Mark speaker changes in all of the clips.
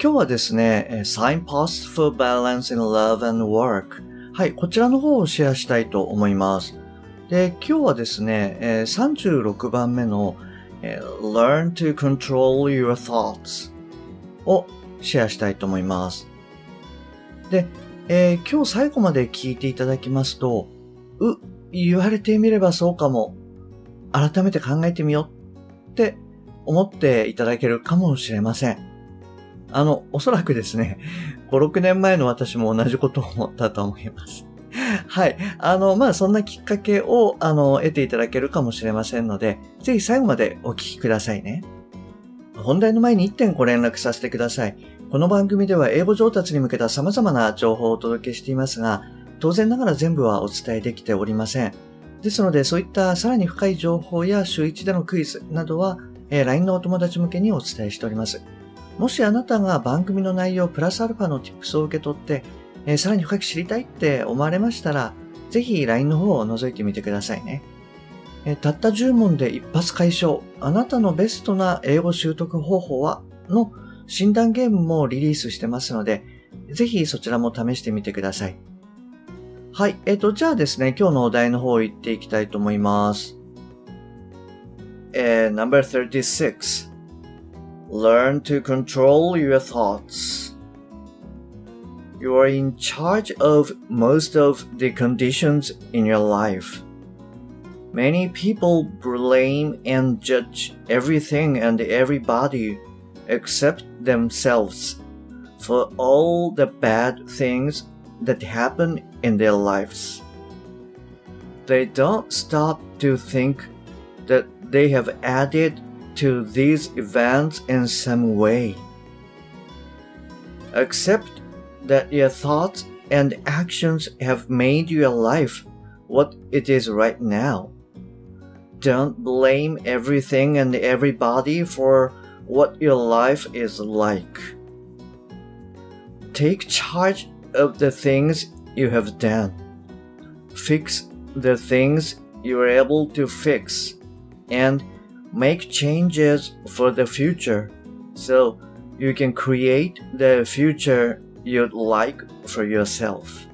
Speaker 1: 今日はですね Signpost for Balance in Love and Work はいこちらの方をシェアしたいと思いますで今日はですね36番目の Learn to control your thoughts をシェアしたいと思いますで、えー、今日最後まで聞いていただきますと、う、言われてみればそうかも。改めて考えてみようって思っていただけるかもしれません。あの、おそらくですね、5、6年前の私も同じことを思ったと思います。はい。あの、まあ、そんなきっかけを、あの、得ていただけるかもしれませんので、ぜひ最後までお聞きくださいね。本題の前に1点ご連絡させてください。この番組では英語上達に向けた様々な情報をお届けしていますが、当然ながら全部はお伝えできておりません。ですので、そういったさらに深い情報や週1でのクイズなどは、えー、LINE のお友達向けにお伝えしております。もしあなたが番組の内容プラスアルファの tips を受け取って、えー、さらに深く知りたいって思われましたら、ぜひ LINE の方を覗いてみてくださいね。えー、たった10問で一発解消、あなたのベストな英語習得方法はの診断ゲームもリリースしてますので、ぜひそちらも試してみてください。はい。えっ、ー、と、じゃあですね、今日のお題の方行っていきたいと思います。えー、No.36 Learn to control your thoughts. You are in charge of most of the conditions in your life. Many people blame and judge everything and everybody except themselves for all the bad things that happen in their lives. They don't stop to think that they have added to these events in some way. Accept that your thoughts and actions have made your life what it is right now. Don't blame everything and everybody for what your life is like. Take charge of the things you have done. Fix the things you are able to fix and make changes for the future so you can create the future you'd like for yourself.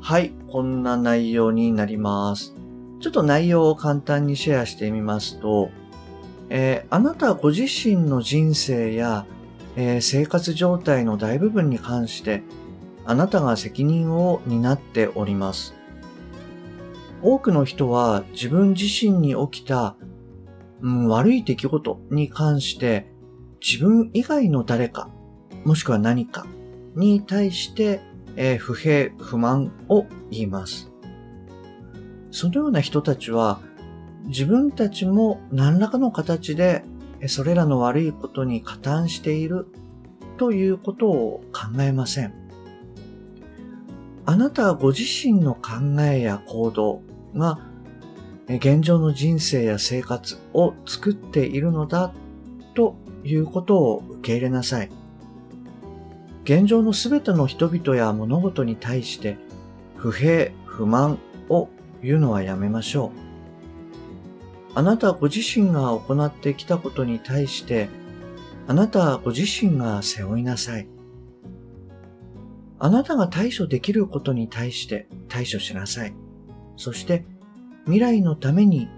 Speaker 1: はい、こんな内容になります。ちょっと内容を簡単にシェアしてみますと、えー、あなたご自身の人生や、えー、生活状態の大部分に関してあなたが責任を担っております。多くの人は自分自身に起きた、うん、悪い出来事に関して自分以外の誰か、もしくは何かに対して、えー、不平、不満を言います。そのような人たちは自分たちも何らかの形でそれらの悪いことに加担しているということを考えません。あなたご自身の考えや行動が現状の人生や生活を作っているのだということを受け入れなさい。現状のすべての人々や物事に対して不平、不満を言うのはやめましょう。あなたご自身が行ってきたことに対して、あなたご自身が背負いなさい。あなたが対処できることに対して対処しなさい。そして未来のために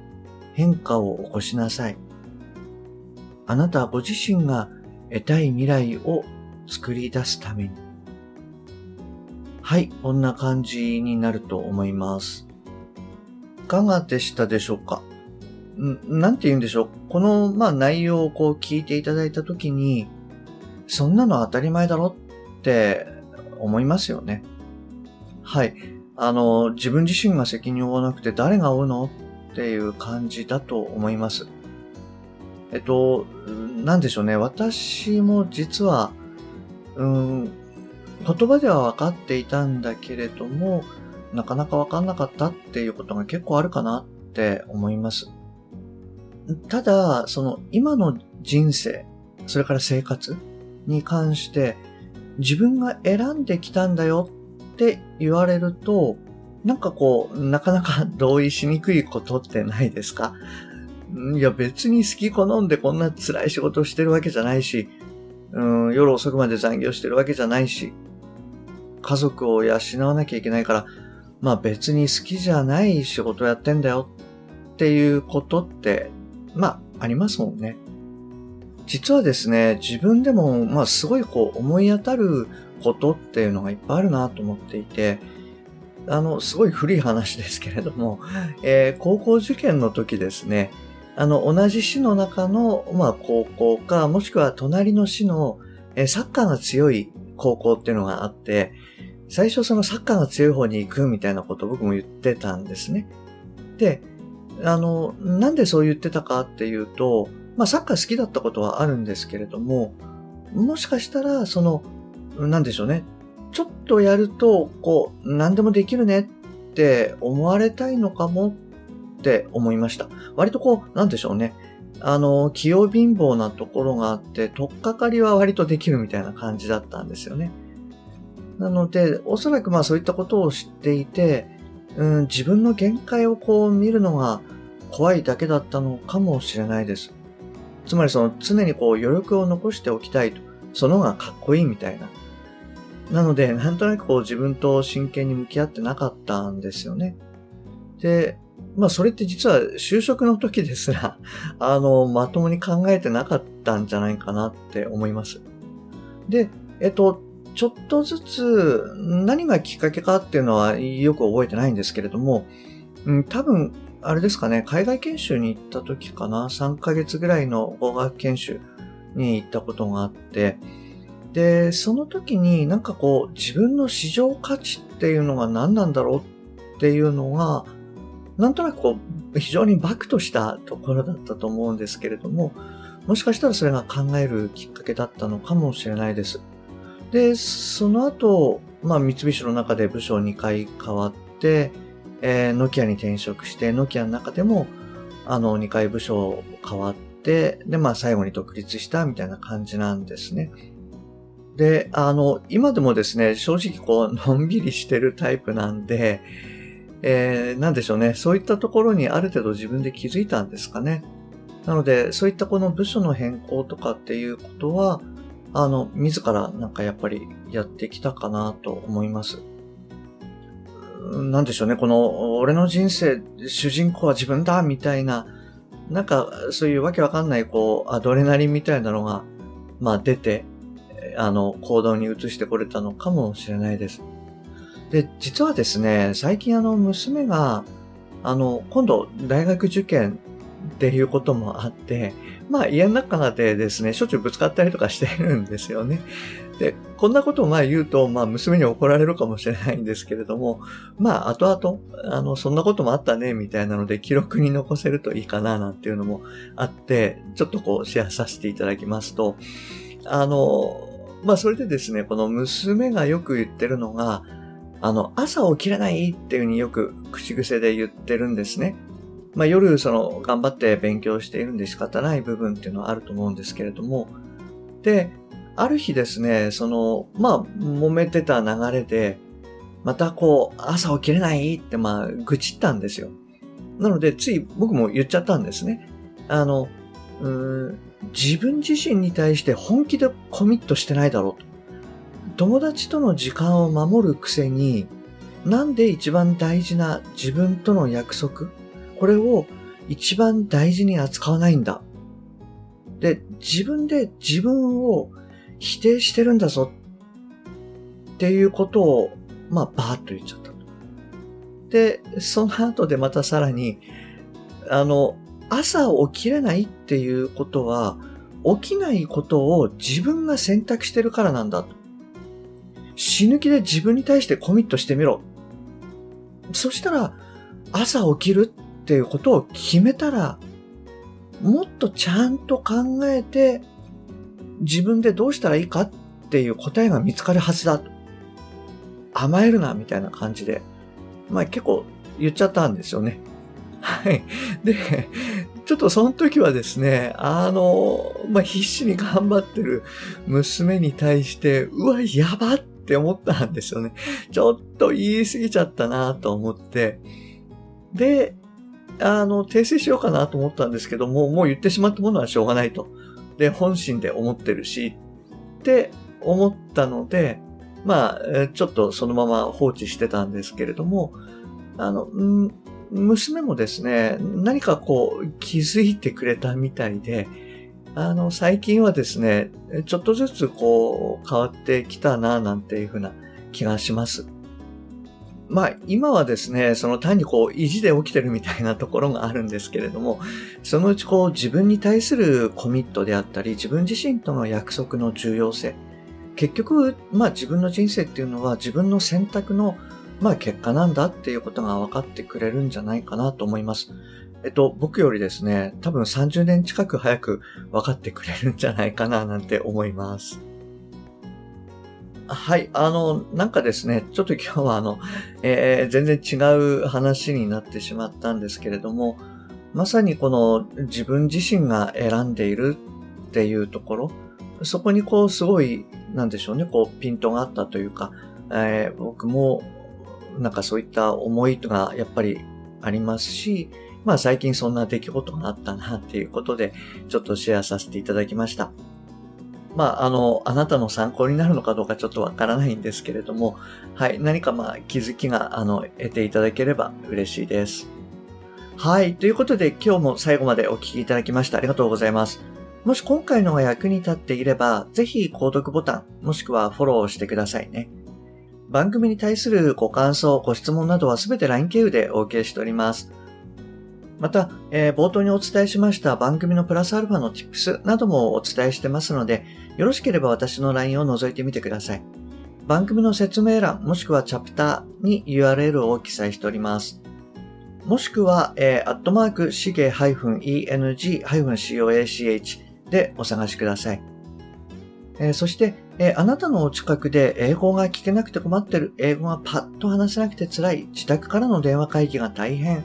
Speaker 1: 変化を起こしなさい。あなたご自身が得たい未来を作り出すために。はい、こんな感じになると思います。いかがでしたでしょうか？なんて言うんでしょう？この、まあ、内容をこう聞いていただいたときに、そんなの当たり前だろって思いますよね。はい。あの、自分自身が責任を負わなくて誰が負うの？っていう感じだと思います。えっと、なんでしょうね。私も実は、うん、言葉では分かっていたんだけれども、なかなか分かんなかったっていうことが結構あるかなって思います。ただ、その今の人生、それから生活に関して自分が選んできたんだよって言われると、なんかこう、なかなか 同意しにくいことってないですか？いや別に好き好んでこんな辛い仕事をしてるわけじゃないし、うん、夜遅くまで残業してるわけじゃないし、家族を養わなきゃいけないから、まあ別に好きじゃない仕事やってんだよっていうことって、まあありますもんね。実はですね、自分でも、まあすごいこう思い当たることっていうのがいっぱいあるなと思っていて、あの、すごい古い話ですけれども、えー、高校受験の時ですね、あの、同じ市の中の、まあ、高校か、もしくは隣の市の、えー、サッカーが強い高校っていうのがあって、最初そのサッカーが強い方に行くみたいなことを僕も言ってたんですね。で、あの、なんでそう言ってたかっていうと、まあサッカー好きだったことはあるんですけれども、もしかしたら、その、なんでしょうね。ちょっとやると、こう、何でもできるねって思われたいのかもって思いました。割とこう、なんでしょうね。あの、器用貧乏なところがあって、とっかかりは割とできるみたいな感じだったんですよね。なので、おそらくまあそういったことを知っていて、うん、自分の限界をこう見るのが怖いだけだったのかもしれないです。つまりその常にこう余力を残しておきたいと。その方がかっこいいみたいな。なので、なんとなくこう自分と真剣に向き合ってなかったんですよね。で、まあそれって実は就職の時ですら、あの、まともに考えてなかったんじゃないかなって思います。で、えっと、ちょっとずつ何がきっかけかっていうのはよく覚えてないんですけれども、うん、多分、あれですかね、海外研修に行った時かな、3ヶ月ぐらいの語学研修に行ったことがあって、で、その時になんかこう自分の市場価値っていうのが何なんだろうっていうのが、なんとなくこう非常にバクとしたところだったと思うんですけれども、もしかしたらそれが考えるきっかけだったのかもしれないです。で、その後、まあ三菱の中で部署2回変わって、えー、ノキアに転職して、ノキアの中でも、あの、2回部署変わって、で、まあ最後に独立したみたいな感じなんですね。で、あの、今でもですね、正直こう、のんびりしてるタイプなんで、えー、なんでしょうね。そういったところにある程度自分で気づいたんですかね。なので、そういったこの部署の変更とかっていうことは、あの、自らなんかやっぱりやってきたかなと思います。なんでしょうね。この、俺の人生、主人公は自分だみたいな、なんかそういうわけわかんないこう、アドレナリンみたいなのが、まあ出て、あの、行動に移してこれたのかもしれないです。で、実はですね、最近あの、娘が、あの、今度、大学受験っていうこともあって、まあ、家の中でですね、しょっちゅうぶつかったりとかしてるんですよね。で、こんなことをまあ言うと、まあ、娘に怒られるかもしれないんですけれども、まあ、後々、あの、そんなこともあったね、みたいなので、記録に残せるといいかな、なんていうのもあって、ちょっとこう、シェアさせていただきますと、あの、まあそれでですね、この娘がよく言ってるのが、あの、朝起きれないっていうふうによく口癖で言ってるんですね。まあ夜その頑張って勉強しているんで仕方ない部分っていうのはあると思うんですけれども、で、ある日ですね、その、まあ揉めてた流れで、またこう、朝起きれない？ってまあ愚痴ったんですよ。なのでつい僕も言っちゃったんですね。あの、うん自分自身に対して本気でコミットしてないだろうと。友達との時間を守るくせに、なんで一番大事な自分との約束？これを一番大事に扱わないんだ。で、自分で自分を否定してるんだぞっていうことを、まあ、バーッと言っちゃった。で、その後でまたさらに、あの、朝起きれないっていうことは、起きないことを自分が選択してるからなんだ。死ぬ気で自分に対してコミットしてみろ。そしたら、朝起きるっていうことを決めたら、もっとちゃんと考えて、自分でどうしたらいいかっていう答えが見つかるはずだ。甘えるな、みたいな感じで。まあ結構言っちゃったんですよね。はい。で、ちょっとその時はですね、あの、まあ、必死に頑張ってる娘に対して、うわ、やばって思ったんですよね。ちょっと言い過ぎちゃったなと思って。で、あの、訂正しようかなと思ったんですけども、もう言ってしまったものはしょうがないと。で、本心で思ってるし、って思ったので、まあ、ちょっとそのまま放置してたんですけれども、あの、娘もですね、何かこう気づいてくれたみたいで、あの、最近はですね、ちょっとずつこう変わってきたな、なんていうふうな気がします。まあ、今はですね、その単にこう、意地で起きてるみたいなところがあるんですけれども、そのうちこう、自分に対するコミットであったり、自分自身との約束の重要性。結局、まあ自分の人生っていうのは自分の選択の、まあ結果なんだっていうことが分かってくれるんじゃないかなと思います。えっと、僕よりですね、多分30年近く早く分かってくれるんじゃないかななんて思います。はい、あの、なんかですね、ちょっと今日はあの、えー、全然違う話になってしまったんですけれども、まさにこの自分自身が選んでいるっていうところ、そこにこうすごい、なんでしょうね、こうピントがあったというか、えー、僕もなんかそういった思いがやっぱりありますし、まあ最近そんな出来事があったなっていうことで、ちょっとシェアさせていただきました。まあ、あの、あなたの参考になるのかどうかちょっとわからないんですけれども、はい、何かまあ気づきが、あの、得ていただければ嬉しいです。はい、ということで今日も最後までお聞きいただきましてありがとうございます。もし今回のが役に立っていれば、ぜひ購読ボタン、もしくはフォローしてくださいね。番組に対するご感想、ご質問などはすべて LINE 経由でお受けしております。また、えー、冒頭にお伝えしました番組のプラスアルファの tips などもお伝えしてますので、よろしければ私の LINE を覗いてみてください。番組の説明欄もしくはチャプターに URL を記載しております。もしくは、えー、アットマーク、しげ -eng-coach でお探しください。えー、そして、えー、あなたのお近くで英語が聞けなくて困ってる、英語がパッと話せなくて辛い、自宅からの電話会議が大変、